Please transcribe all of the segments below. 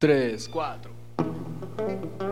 3, 4.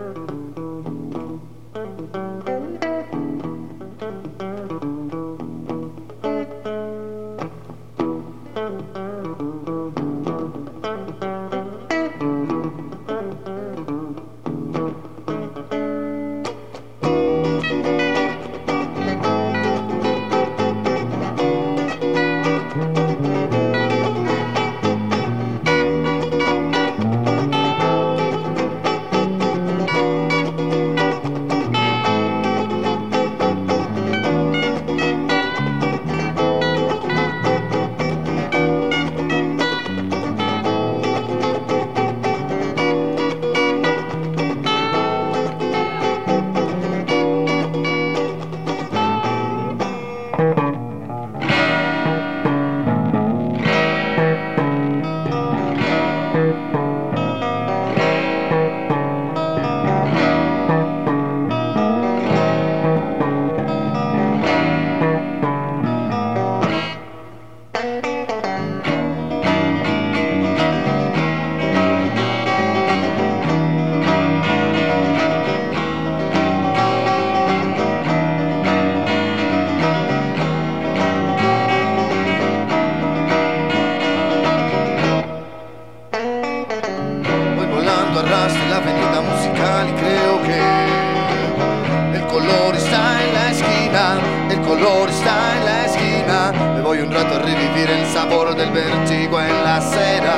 La avenida musical y creo que el color está en la esquina, el color está en la esquina. Me voy un rato a revivir el sabor del vértigo en la acera.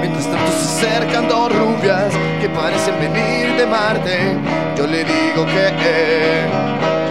Mientras tanto se acercan dos rubias que parecen venir de Marte. Yo le digo que, eh,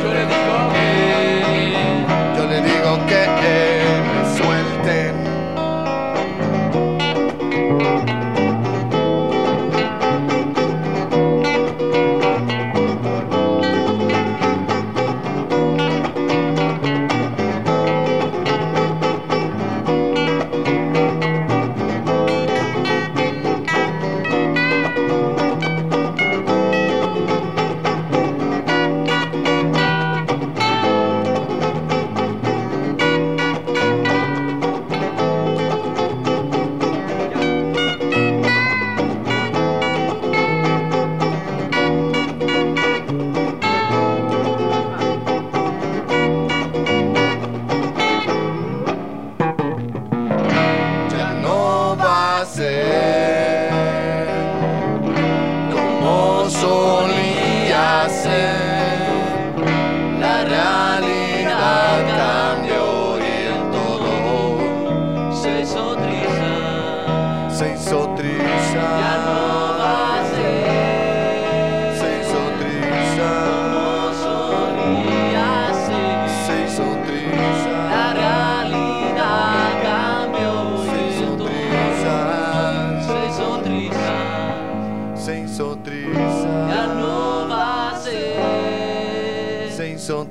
myself.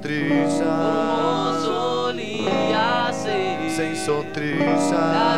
sonrisa. Sem sonrisa.